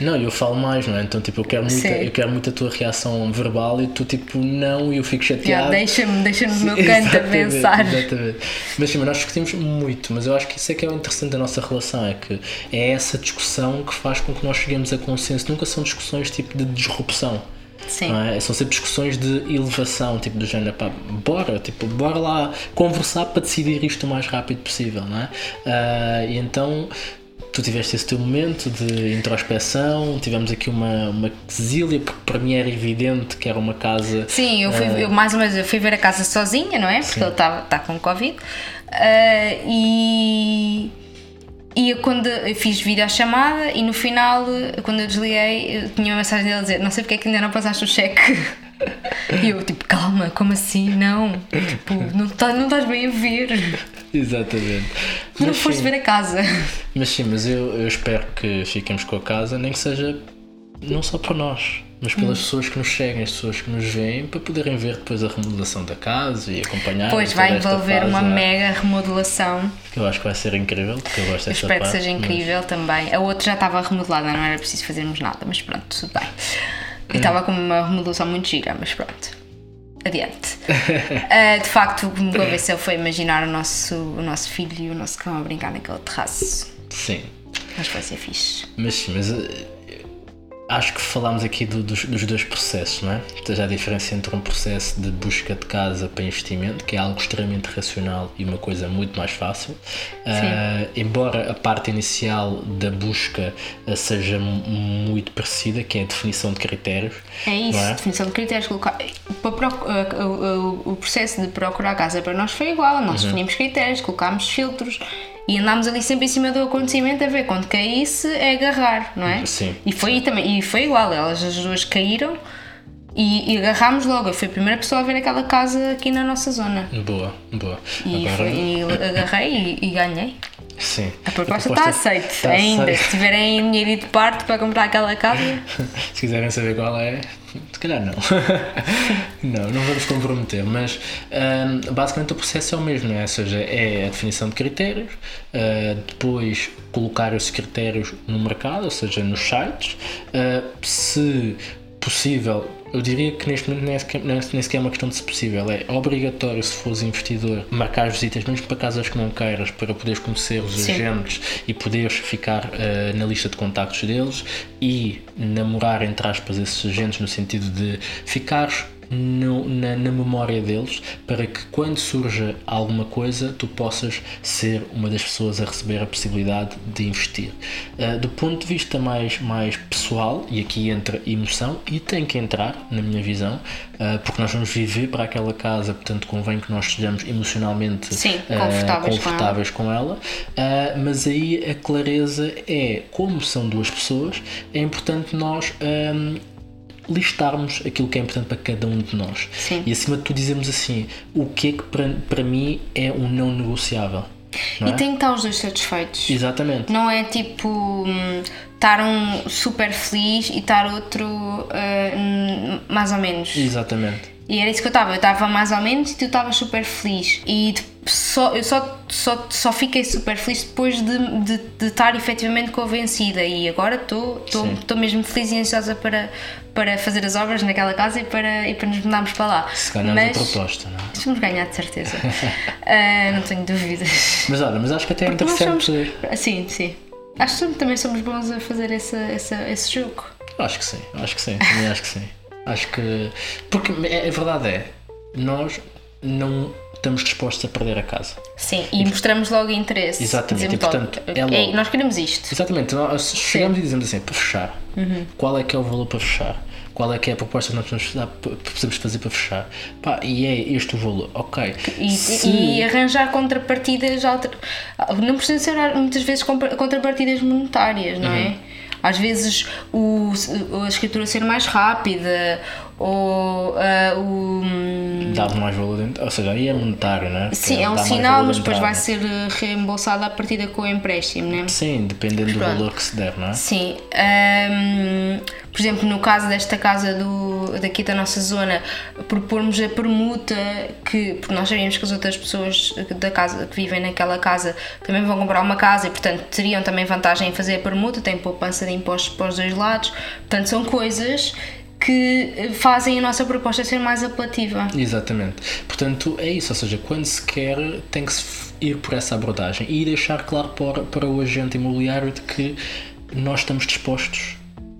Speaker 2: Não, eu falo mais, não é? Então, tipo, eu quero muito,
Speaker 1: Sim.
Speaker 2: eu quero muito a tua reação verbal e tu, tipo, não, e eu fico chateado.
Speaker 1: Deixa-me deixa no meu [LAUGHS] canto a pensar.
Speaker 2: Exatamente. Mas sim, mas nós discutimos muito, mas eu acho que isso é que é o interessante da nossa relação, é que é essa discussão que faz com que nós cheguemos a consenso. Nunca são discussões tipo de disrupção.
Speaker 1: Sim.
Speaker 2: É? São sempre discussões de elevação, tipo do género, pá, bora, tipo, bora lá conversar para decidir isto o mais rápido possível, não é? Ah, e então tu tiveste esse teu momento de introspeção, tivemos aqui uma, uma quesilha, porque para mim era evidente que era uma casa.
Speaker 1: Sim, eu fui, eu, mais ou menos, eu fui ver a casa sozinha, não é? Porque ele está tá com Covid. Ah, e. E eu, quando eu fiz videochamada e no final, quando eu desliguei, eu tinha uma mensagem dele a dizer: Não sei porque é que ainda não passaste o cheque. [LAUGHS] E eu, tipo, calma, como assim? Não, tipo, não, tá, não estás bem a ver.
Speaker 2: Exatamente.
Speaker 1: Tu não
Speaker 2: Mas
Speaker 1: foste ver a casa.
Speaker 2: Mas sim, mas eu, eu espero que fiquemos com a casa, nem que seja não só para nós, mas
Speaker 1: Hum.
Speaker 2: pelas pessoas que nos seguem, as pessoas que nos veem, para poderem ver depois a remodelação da casa e acompanhar.
Speaker 1: Pois vai envolver
Speaker 2: fase,
Speaker 1: uma
Speaker 2: não
Speaker 1: mega remodelação.
Speaker 2: Que eu acho que vai ser incrível, porque eu gosto desta
Speaker 1: Espero que
Speaker 2: parte.
Speaker 1: seja
Speaker 2: mas-
Speaker 1: incrível também. A outra já estava remodelada, não era preciso fazermos nada, mas pronto, tudo bem.
Speaker 2: Hum.
Speaker 1: E estava com uma remodelação muito gira, mas pronto. Adiante. Ah, [LAUGHS] de facto, o que me convenceu foi imaginar o nosso, o nosso filho e o nosso cão a brincar naquele terraço.
Speaker 2: Sim,
Speaker 1: Mas vai ser fixe.
Speaker 2: mas sim, mas eh, acho que falámos aqui do- dos, dos dois processos, não é? Seja, a diferença entre um processo de busca de casa para investimento, que é algo extremamente racional e uma coisa muito mais fácil. Ah, embora a parte inicial da busca ah, seja muito parecida, que é a definição de critérios.
Speaker 1: É isso,
Speaker 2: é?
Speaker 1: definição de critérios. Colocar, para uh, o, o- o processo de procurar casa para nós foi igual. Nós
Speaker 2: Uhum.
Speaker 1: definimos critérios, colocámos filtros e andámos ali sempre em cima do acontecimento a ver quando caísse é agarrar, não é?
Speaker 2: Sim,
Speaker 1: E foi, também, e foi igual, elas as duas caíram e, e agarrámos logo. Eu fui a primeira pessoa a ver aquela casa aqui na nossa zona.
Speaker 2: Boa, boa.
Speaker 1: E,
Speaker 2: Agora,
Speaker 1: foi- e agarrei e, e ganhei.
Speaker 2: Sim.
Speaker 1: A proposta está aceite
Speaker 2: está
Speaker 1: ainda.
Speaker 2: aceite.
Speaker 1: Se tiverem dinheiro de parte para comprar aquela casa, [LAUGHS]
Speaker 2: Se quiserem saber qual é, se calhar não. [LAUGHS] não, não vamos comprometer, mas hum, basicamente o processo é o mesmo, não é? ou seja, é a definição de critérios, uh, depois colocar esses critérios no mercado, ou seja, nos sites, uh, se possível. Eu diria que neste momento nem é sequer, nem sequer é uma questão de se possível, é obrigatório se fores investidor marcar visitas mesmo para casas que não queiras para poderes conhecer os
Speaker 1: Sim.
Speaker 2: agentes e poderes ficar eh, na lista de contactos deles e namorar, entre aspas, esses agentes no sentido de ficares no- na, na memória deles para que quando surja alguma coisa tu possas ser uma das pessoas a receber a possibilidade de investir. Eh, do ponto de vista mais, mais pessoal, e aqui entra emoção, e tem que entrar, na minha visão, eh, porque nós vamos viver para aquela casa, portanto convém que nós estejamos emocionalmente
Speaker 1: Sim, confortáveis com
Speaker 2: confortáveis com ela, ah, mas aí a clareza é, como são duas pessoas, é importante nós ahm, listarmos aquilo que é importante para cada um de nós.
Speaker 1: Sim.
Speaker 2: E acima de tudo dizemos assim, o que é que para, para mim é um não negociável. Não
Speaker 1: e
Speaker 2: é?
Speaker 1: tem que estar os dois satisfeitos.
Speaker 2: Exatamente.
Speaker 1: Não é tipo hum, estar um super feliz e estar outro hum, mais ou menos.
Speaker 2: Exatamente.
Speaker 1: E era isso que eu estava. Eu estava mais ou menos e tu estavas super feliz. E só, eu só, só, só fiquei super feliz depois de, de, de estar efetivamente convencida. E agora estou mesmo feliz e ansiosa para, para fazer as obras naquela casa e para, e para nos mudarmos para lá.
Speaker 2: Se ganharmos
Speaker 1: Mas
Speaker 2: a proposta, não é?
Speaker 1: vamos ganhar de certeza. [LAUGHS] Ah, não tenho dúvidas.
Speaker 2: Mas olha, mas acho que até é interessante.
Speaker 1: somos. Sim, sim. Acho que também somos bons a fazer essa, essa, esse jogo.
Speaker 2: Acho que sim, acho que sim, também acho que sim. Acho que. Porque a a verdade é, nós não estamos dispostos a perder a casa.
Speaker 1: Sim, e mostramos logo interesse.
Speaker 2: Exatamente, e, portanto,
Speaker 1: logo,
Speaker 2: é logo.
Speaker 1: "Ei, nós queremos isto.
Speaker 2: Exatamente, nós chegamos e dizemos assim, para fechar, qual é que é o valor para fechar? Qual é que é a proposta que nós precisamos, precisamos fazer para fechar? Pá, e é este o valor, ok.
Speaker 1: E,
Speaker 2: Se-
Speaker 1: e arranjar contrapartidas, alter... não precisa ser muitas vezes contrapartidas monetárias, não
Speaker 2: Uhum.
Speaker 1: é? Às vezes o, a escritura ser mais rápida ou ah, o.
Speaker 2: Dá mais valor dentro, ou seja, aí é monetário, não é?
Speaker 1: Sim, é um sinal, mas
Speaker 2: de
Speaker 1: depois vai ser reembolsado à partida com o empréstimo, não é?
Speaker 2: Sim, dependendo do valor que se der, não é?
Speaker 1: Sim, ahm, por exemplo, no caso desta casa do, daqui da nossa zona, propormos a permuta que, porque nós sabíamos que as outras pessoas da casa que vivem naquela casa também vão comprar uma casa e, portanto, teriam também vantagem em fazer a permuta, tem poupança de impostos para os dois lados, portanto, são coisas que fazem a nossa proposta ser mais apelativa.
Speaker 2: Exatamente. Portanto, é isso, ou seja, quando se quer, tem que se ir por essa abordagem e deixar claro para, para o agente imobiliário de que nós estamos dispostos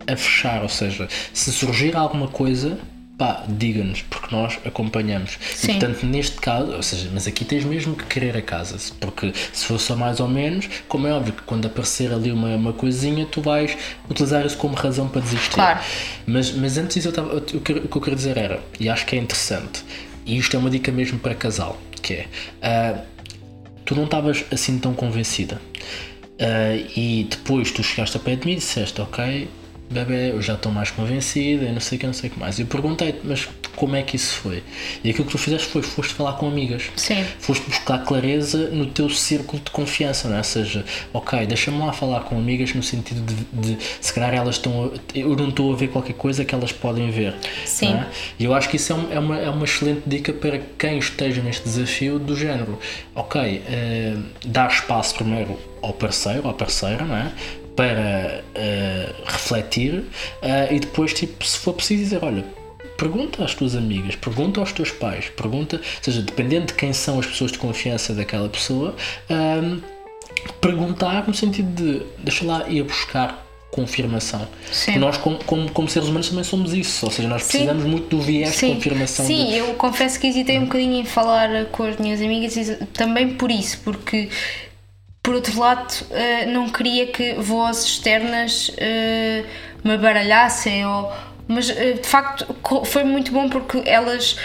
Speaker 2: a fechar, ou seja, se surgir alguma coisa, pá, diga-nos, porque nós acompanhamos.
Speaker 1: Sim.
Speaker 2: E portanto, neste caso, ou seja, mas aqui tens mesmo que querer a casa, porque se for só mais ou menos, como é óbvio que quando aparecer ali uma, uma coisinha, tu vais utilizar isso como razão para desistir.
Speaker 1: Claro.
Speaker 2: Mas, mas antes disso, eu tava, o, que, o que eu queria dizer era, e acho que é interessante, e isto é uma dica mesmo para casal, que é, ah, tu não estavas assim tão convencida. Ah, e depois tu chegaste a pé de mim e disseste, ok, bebê, eu já estou mais convencida, eu não sei o que, não sei o que mais. E eu perguntei-te, mas como é que isso foi. E aquilo que tu fizeste foi, foste falar com amigas.
Speaker 1: Sim.
Speaker 2: Foste buscar clareza no teu círculo de confiança, não é? Ou seja, ok, deixa-me lá falar com amigas no sentido de, de se calhar elas estão. A, eu não estou a ver qualquer coisa que elas podem ver.
Speaker 1: Sim.
Speaker 2: é? E eu acho que isso é, um- é uma, é uma excelente dica para quem esteja neste desafio do género. Ok, eh, dar espaço primeiro ao parceiro, à parceira, não é? Para eh, refletir eh, e depois, tipo, se for preciso dizer, olha, pergunta às tuas amigas, pergunta aos teus pais, pergunta, ou seja, dependendo de quem são as pessoas de confiança daquela pessoa, ahm, perguntar no sentido de deixa lá ir buscar confirmação.
Speaker 1: Sim.
Speaker 2: Nós, como, como, como seres humanos, também somos isso, ou seja, nós precisamos muito do viés de confirmação.
Speaker 1: Sim,
Speaker 2: de-
Speaker 1: eu confesso que hesitei um bocadinho em falar com as minhas amigas também por isso, porque por outro lado eh, não queria que vozes externas eh, me baralhassem ou mas eh, de facto foi muito bom porque elas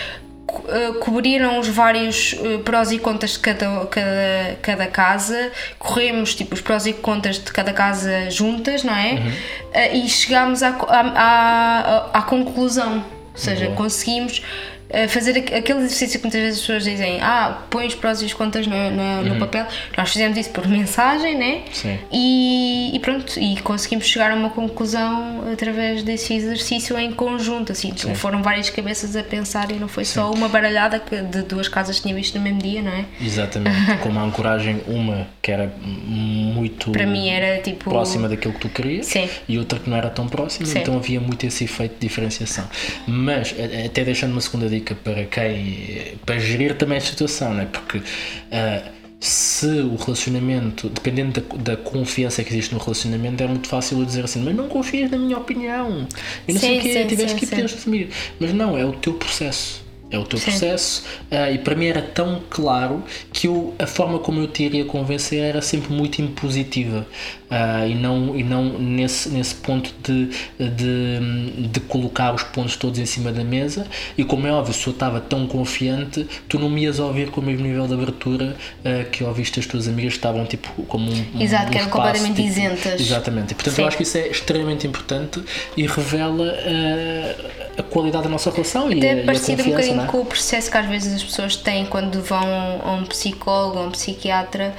Speaker 1: co- cobriram os vários prós e contras de cada, cada, cada casa, corremos tipo os prós e contras de cada casa juntas, não é? Eh, e chegámos à, à, à, à conclusão, ou seja,
Speaker 2: Boa.
Speaker 1: conseguimos fazer aqu- aquele exercício que muitas vezes as pessoas dizem ah, põe os prós e os contras no, no, no papel nós fizemos isso por mensagem né?
Speaker 2: Sim.
Speaker 1: e, e pronto e conseguimos chegar a uma conclusão através desse exercício em conjunto assim, foram várias cabeças a pensar e não foi só uma baralhada que- de duas casas que tinha visto no mesmo dia, não é?
Speaker 2: Exatamente, [LAUGHS] como a ancoragem, uma que era muito
Speaker 1: Para mim era tipo
Speaker 2: próxima daquilo que tu querias
Speaker 1: Sim.
Speaker 2: e outra que não era tão próxima,
Speaker 1: Sim.
Speaker 2: então havia muito esse efeito de diferenciação. Mas, até deixando uma segunda dica para quem, para gerir também a situação, né? porque ah, se o relacionamento, dependendo da, da confiança que existe no relacionamento, é muito fácil eu dizer assim, mas não confias na minha opinião, e não sei
Speaker 1: Sim,
Speaker 2: o quê,
Speaker 1: sim,
Speaker 2: tiveste que pedir amigos. Mas não, é o teu processo. É o teu
Speaker 1: Sim.
Speaker 2: processo ah, e para mim era tão claro que eu, a forma como eu te iria convencer era sempre muito impositiva ah, e não, e não nesse, nesse ponto de, de, de colocar os pontos todos em cima da mesa e como é óbvio, se eu estava tão confiante tu não me ias ouvir com o mesmo nível de abertura ah, que ouviste as tuas amigas que estavam tipo como um, um-
Speaker 1: Exato,
Speaker 2: um
Speaker 1: que eram
Speaker 2: espaço,
Speaker 1: completamente
Speaker 2: tipo,
Speaker 1: isentas.
Speaker 2: Exatamente, e portanto
Speaker 1: Sim.
Speaker 2: eu acho que isso é extremamente importante e revela ah, a qualidade da nossa relação e, a,
Speaker 1: Até
Speaker 2: e a
Speaker 1: parecido um bocadinho
Speaker 2: é?
Speaker 1: com o processo que às vezes as pessoas têm quando vão a um psicólogo ou um psiquiatra.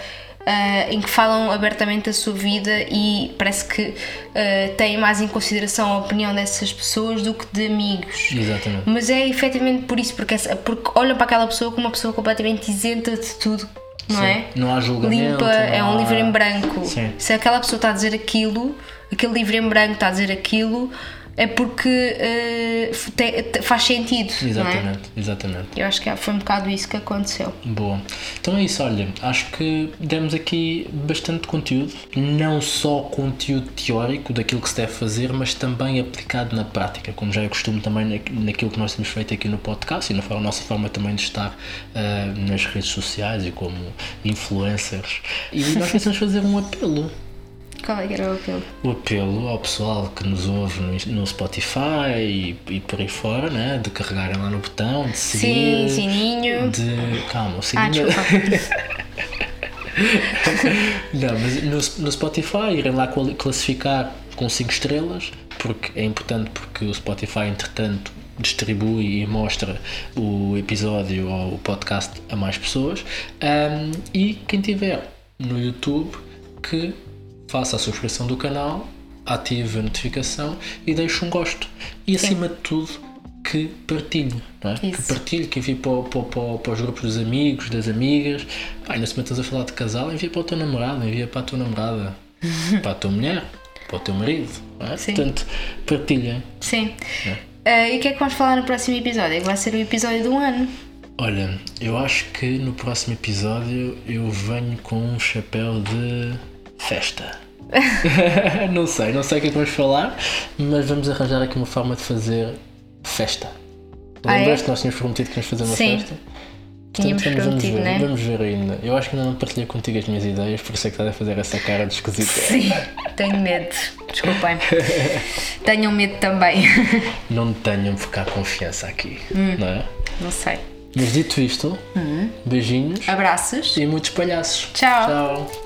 Speaker 1: Ah, em que falam abertamente da sua vida e parece que ah, têm mais em consideração a opinião dessas pessoas do que de amigos.
Speaker 2: Exatamente.
Speaker 1: Mas é efetivamente por isso, porque, essa- porque olham para aquela pessoa como uma pessoa completamente isenta de tudo, não
Speaker 2: Sim.
Speaker 1: é?
Speaker 2: Não há julgamento.
Speaker 1: Limpa, é um
Speaker 2: há-
Speaker 1: livro em branco.
Speaker 2: Sim.
Speaker 1: Se aquela pessoa está a dizer aquilo, aquele livro em branco está a dizer aquilo, é porque eh, te- te- faz sentido, não é?
Speaker 2: Exatamente, exatamente.
Speaker 1: Eu acho que foi um bocado isso que aconteceu.
Speaker 2: Boa. Então é isso, olha, acho que demos aqui bastante conteúdo, não só conteúdo teórico daquilo que se deve fazer, mas também aplicado na prática, como já é costume também na- naquilo que nós temos feito aqui no podcast e na nossa forma também de estar ah, nas redes sociais e como influencers. E nós pensamos fazer um apelo.
Speaker 1: Qual é que era o apelo?
Speaker 2: o apelo ao pessoal que nos ouve no, no Spotify e, e por aí fora, né? de carregarem lá no botão, de
Speaker 1: Sim,
Speaker 2: seguir,
Speaker 1: sininho.
Speaker 2: de. Calma, o
Speaker 1: Ah,
Speaker 2: sininho.
Speaker 1: desculpa. [LAUGHS]
Speaker 2: Não, mas no, no Spotify irem lá classificar com 5 estrelas, porque é importante porque o Spotify, entretanto, distribui e mostra o episódio ou o podcast a mais pessoas. Ahm, e quem tiver no YouTube que faça a subscrição do canal, ative a notificação e deixe um gosto. E acima de tudo que partilhe, não é? que partilhe, que envie para, para, para, para os grupos dos amigos, das amigas. Pá, ainda se metas a falar de casal, envia para o teu namorado, envia para a tua namorada, [LAUGHS] para a tua mulher, para o teu marido. Não é?
Speaker 1: Sim.
Speaker 2: Portanto, partilhem.
Speaker 1: Sim. Ah, e o que é que vamos falar no próximo episódio? É vai ser o episódio do ano.
Speaker 2: Olha, eu acho que no próximo episódio eu venho com um chapéu de festa. [LAUGHS] não sei, não sei o que é que vamos falar, mas vamos arranjar aqui uma forma de fazer festa.
Speaker 1: Ah, é?
Speaker 2: Lembras-te que nós tínhamos prometido que íamos fazer uma
Speaker 1: Sim.
Speaker 2: festa?
Speaker 1: Tínhamos
Speaker 2: vamos, vamos
Speaker 1: prometido,
Speaker 2: ver,
Speaker 1: né?
Speaker 2: vamos ver ainda. Eu acho que ainda não partilhei contigo as minhas ideias, por isso é que estás a fazer essa cara de esquisita.
Speaker 1: Sim, tenho medo. Desculpem. [LAUGHS] Tenham medo também.
Speaker 2: Não tenham ficar confiança aqui,
Speaker 1: Hum.
Speaker 2: não é?
Speaker 1: Não sei.
Speaker 2: Mas dito isto, beijinhos
Speaker 1: Abraços.
Speaker 2: e muitos palhaços.
Speaker 1: Tchau.
Speaker 2: Tchau.